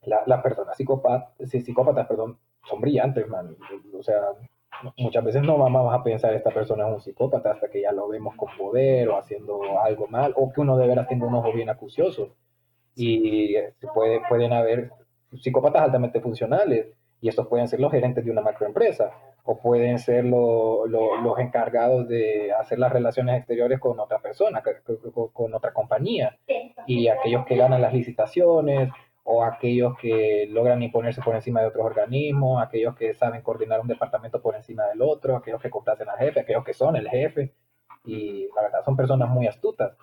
las personas psicópatas, psicópatas perdón, son brillantes, man. O sea, muchas veces no vamos a pensar esta persona es un psicópata hasta que ya lo vemos con poder o haciendo algo mal, o que uno de veras tenga un ojo bien acucioso. Y puede, pueden haber psicópatas altamente funcionales, y estos pueden ser los gerentes de una macroempresa, o pueden ser los encargados de hacer las relaciones exteriores con otra persona, con, con otra compañía, y aquellos que ganan las licitaciones, o aquellos que logran imponerse por encima de otros organismos, aquellos que saben coordinar un departamento por encima del otro, aquellos que complacen al jefe, aquellos que son el jefe, y la verdad son personas muy astutas.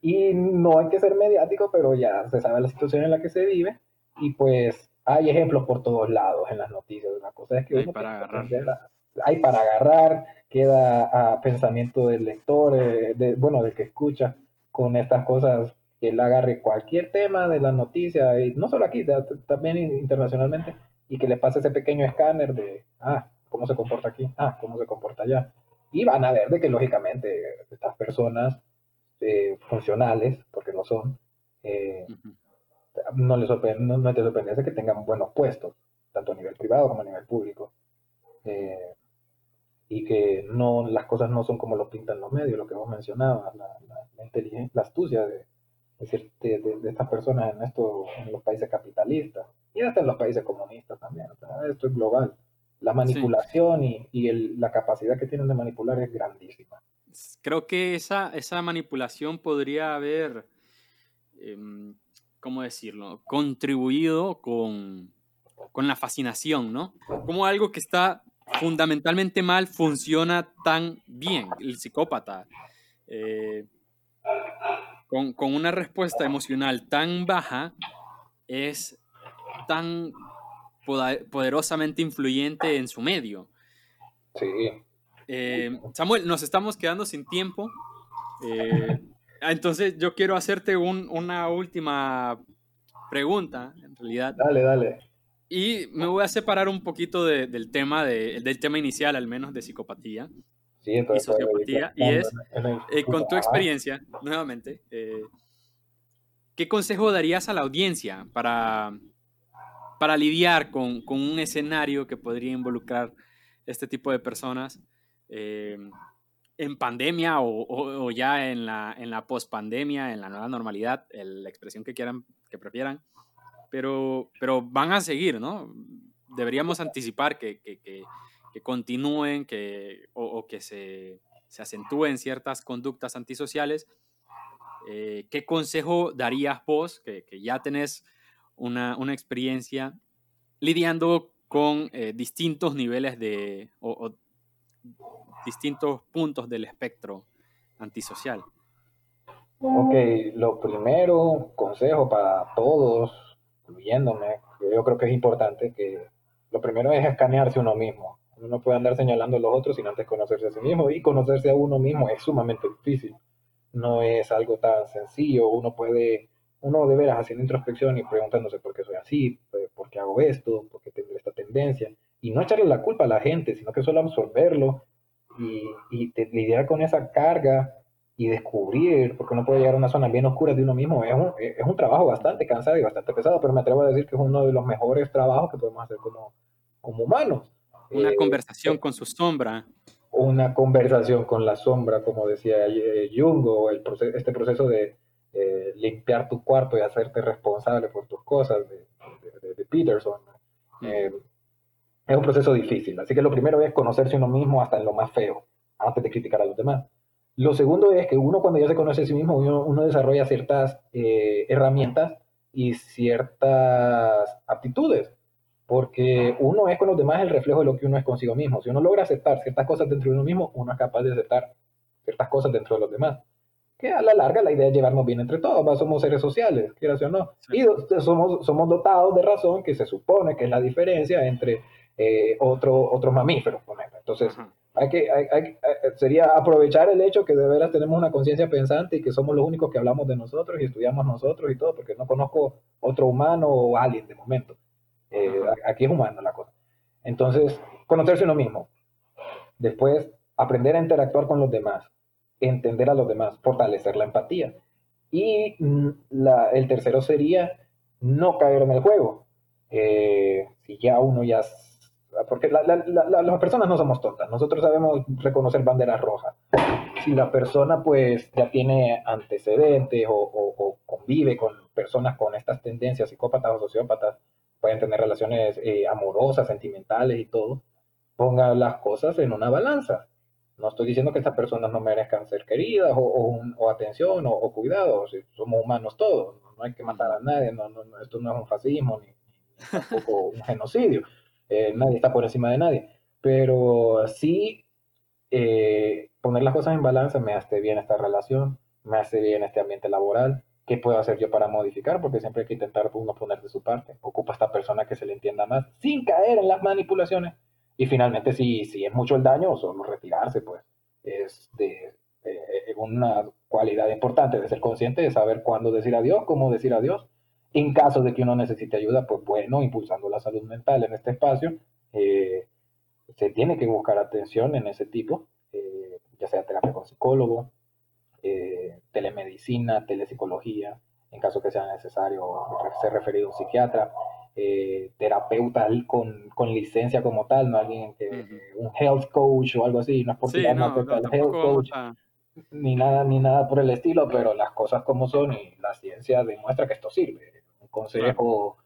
Y no hay que ser mediático, pero ya se sabe la situación en la que se vive, y pues hay ejemplos por todos lados en las noticias. Una cosa es que hay para agarrar. hay para agarrar, queda a pensamiento del lector, eh, de, bueno, del que escucha con estas cosas que él agarre cualquier tema de la noticia, y no solo aquí, también internacionalmente, y que le pase ese pequeño escáner de, ah, cómo se comporta aquí, ah, cómo se comporta allá. Y van a ver de que lógicamente estas personas eh, funcionales, porque lo son, eh, no les no, no te sorprende que tengan buenos puestos, tanto a nivel privado como a nivel público. Eh, y que no las cosas no son como lo pintan los medios, lo que vos mencionabas, la, la inteligencia, la astucia de, decir, de, estas personas en, esto, en los países capitalistas y hasta en los países comunistas también. esto es global. La manipulación y, y la capacidad que tienen de manipular es grandísima. Creo que esa, esa manipulación podría haber, eh, ¿cómo decirlo?, contribuido con, con la fascinación, ¿no? Como algo que está fundamentalmente mal funciona tan bien, el psicópata. Eh, con, con una respuesta emocional tan baja es tan poderosamente influyente en su medio. Sí. Eh, Samuel, nos estamos quedando sin tiempo. Eh, entonces yo quiero hacerte un, una última pregunta, en realidad. Dale, dale. Y me voy a separar un poquito de, del, tema de, del tema inicial, al menos de psicopatía y sociopatía. Y es, eh, con tu experiencia, nuevamente, eh, ¿qué consejo darías a la audiencia para, para lidiar con, con un escenario que podría involucrar este tipo de personas eh, en pandemia o, o, ya en la, en la pospandemia, en la nueva normalidad, la expresión que quieran, que prefieran? Pero, pero van a seguir, ¿no? Deberíamos anticipar que, que, que que continúen que, o, que se, se, acentúen ciertas conductas antisociales, eh, ¿qué consejo darías vos, que ya tenés una, una, experiencia lidiando con eh, distintos niveles de, o, distintos puntos del espectro antisocial? Ok, lo primero, consejo para todos, incluyéndome, yo creo que es importante que lo primero es escanearse uno mismo. Uno no puede andar señalando a los otros sin antes conocerse a sí mismo. Y conocerse a uno mismo es sumamente difícil. No es algo tan sencillo. Uno puede, uno de veras haciendo introspección y preguntándose por qué soy así, por qué hago esto, por qué tengo esta tendencia. Y no echarle la culpa a la gente, sino que solo absorberlo y, y lidiar con esa carga y descubrir, porque uno puede llegar a una zona bien oscura de uno mismo, es un, es un trabajo bastante cansado y bastante pesado, pero me atrevo a decir que es uno de los mejores trabajos que podemos hacer como, como humanos. Una eh, conversación con su sombra. Una conversación con la sombra, como decía eh, Jung, o el este proceso de eh, limpiar tu cuarto y hacerte responsable por tus cosas de, Peterson. Mm. Es un proceso difícil, así que lo primero es conocerse uno mismo hasta en lo más feo, antes de criticar a los demás. Lo segundo es que uno cuando ya se conoce a sí mismo, uno desarrolla ciertas herramientas y ciertas aptitudes porque uno es con los demás el reflejo de lo que uno es consigo mismo. Si uno logra aceptar ciertas cosas dentro de uno mismo, uno es capaz de aceptar ciertas cosas dentro de los demás. que a la larga la idea es llevarnos bien entre todos, somos seres sociales, quieras o no, y somos, somos dotados de razón que se supone que es la diferencia entre eh, otro, otros mamíferos, Entonces, hay que, sería aprovechar el hecho que de veras tenemos una conciencia pensante y que somos los únicos que hablamos de nosotros y estudiamos nosotros y todo, porque no conozco otro humano o alguien de momento. Eh, aquí es humano la cosa. Entonces, conocerse uno mismo. Después, aprender a interactuar con los demás, entender a los demás, fortalecer la empatía. Y mm, el tercero sería no caer en el juego. Eh, si ya uno ya porque las personas no somos tontas, nosotros sabemos reconocer banderas rojas. Si la persona pues ya tiene antecedentes o, convive con personas con estas tendencias psicópatas o sociópatas, pueden tener relaciones eh, amorosas, sentimentales y todo, ponga las cosas en una balanza. No estoy diciendo que estas personas no merezcan ser queridas o, atención o, cuidado, somos humanos todos, no hay que matar a nadie, no, esto no es un fascismo ni tampoco un genocidio. Eh, nadie está por encima de nadie, pero sí eh, poner las cosas en balanza me hace bien esta relación, me hace bien este ambiente laboral, ¿qué puedo hacer yo para modificar? Porque siempre hay que intentar uno poner de su parte, ocupa esta persona que se le entienda más, sin caer en las manipulaciones. Y finalmente, si, si es mucho el daño, solo retirarse, pues es de, eh, una cualidad importante de ser consciente de saber cuándo decir adiós, cómo decir adiós en caso de que uno necesite ayuda, pues bueno, impulsando la salud mental en este espacio, eh, se tiene que buscar atención en ese tipo, eh, ya sea terapia con psicólogo, eh, telemedicina, telepsicología, en caso que sea necesario ser referido a un psiquiatra, terapeuta con, con, licencia como tal, no alguien que, un health coach o algo así, no es por sí, no, health coach ni nada, ni nada por el estilo, pero las cosas como son y la ciencia demuestra que esto sirve consejo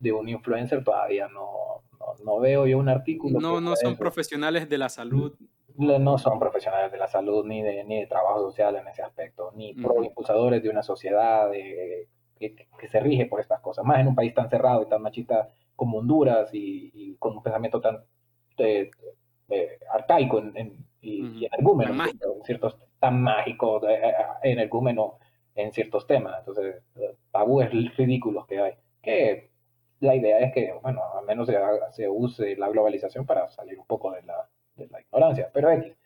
de un influencer todavía no, no, veo yo un artículo. No, no son profesionales de la salud. No son profesionales de la salud ni de, ni de trabajo social en ese aspecto, ni pro impulsadores de una sociedad que, se rige por estas cosas. Más en un país tan cerrado y tan machista como Honduras y, con un pensamiento tan eh, eh, arcaico en, y, energúmeno, ciertos, tan mágico, eh, energúmeno en ciertos temas. Entonces, tabúes ridículos que hay. Que la idea es que, bueno, al menos se, se use la globalización para salir un poco de la, de la ignorancia. Pero X.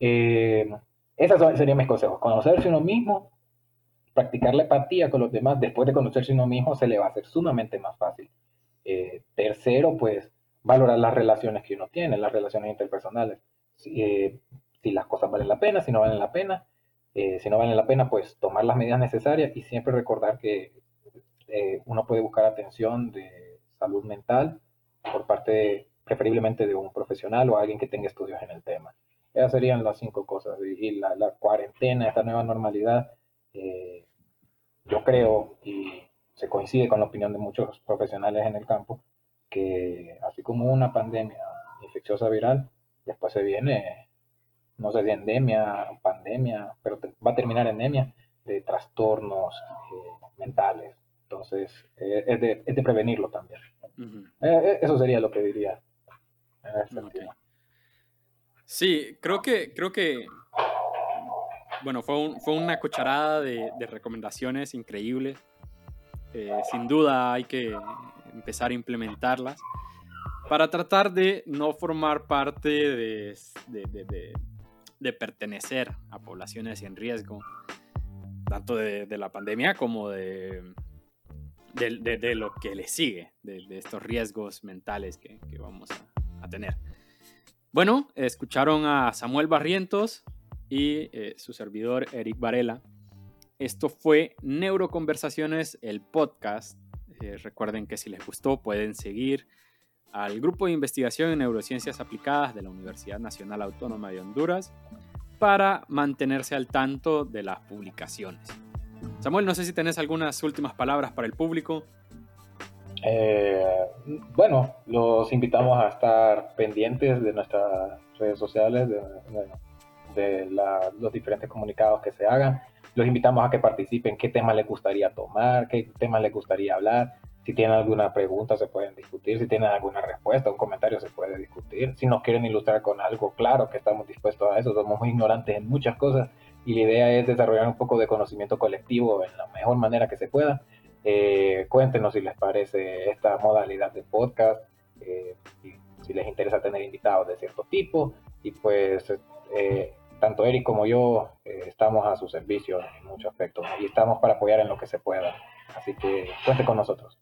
Eh, esos serían mis consejos. Conocerse uno mismo, practicar la empatía con los demás. Después de conocerse uno mismo, se le va a hacer sumamente más fácil. Eh, tercero, pues, valorar las relaciones que uno tiene, las relaciones interpersonales. Si, eh, si las cosas valen la pena, si no valen la pena. Eh, si no vale la pena, pues tomar las medidas necesarias y siempre recordar que eh, uno puede buscar atención de salud mental por parte preferiblemente de un profesional o alguien que tenga estudios en el tema. Esas serían las cinco cosas. Y, la, cuarentena, esta nueva normalidad, eh, yo creo, y se coincide con la opinión de muchos profesionales en el campo, que así como una pandemia infecciosa viral, después se viene no sé si endemia, pandemia, pero va a terminar endemia de trastornos eh, mentales. Entonces, eh, es, de, es, de, prevenirlo también. Eh, eso sería lo que diría. Sí, creo que, creo que, bueno, fue, fue una cucharada de, de recomendaciones increíbles. sin duda hay que empezar a implementarlas para tratar de no formar parte de, de, de pertenecer a poblaciones en riesgo, tanto de, la pandemia como de, de, lo que le sigue, de, estos riesgos mentales que, vamos a, tener. Bueno, escucharon a Samuel Barrientos y eh, su servidor Eric Varela. Esto fue Neuroconversaciones, el podcast. Eh, recuerden que si les gustó pueden seguir al Grupo de Investigación en Neurociencias Aplicadas de la Universidad Nacional Autónoma de Honduras para mantenerse al tanto de las publicaciones. Samuel, no sé si tenés algunas últimas palabras para el público. Eh, bueno, los invitamos a estar pendientes de nuestras redes sociales, de, los diferentes comunicados que se hagan. Los invitamos a que participen, qué temas les gustaría tomar, qué temas les gustaría hablar. Si tienen alguna pregunta se pueden discutir, si tienen alguna respuesta, un comentario se puede discutir. Si nos quieren ilustrar con algo, claro que estamos dispuestos a eso. Somos muy ignorantes en muchas cosas y la idea es desarrollar un poco de conocimiento colectivo en la mejor manera que se pueda. Eh, cuéntenos si les parece esta modalidad de podcast, eh, si, les interesa tener invitados de cierto tipo y pues eh, tanto Eric como yo estamos a su servicio en muchos aspectos y estamos para apoyar en lo que se pueda. Así que cuente con nosotros.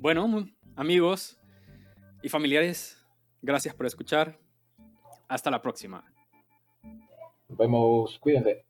Bueno, amigos y familiares, gracias por escuchar. Hasta la próxima. Nos vemos, cuídense.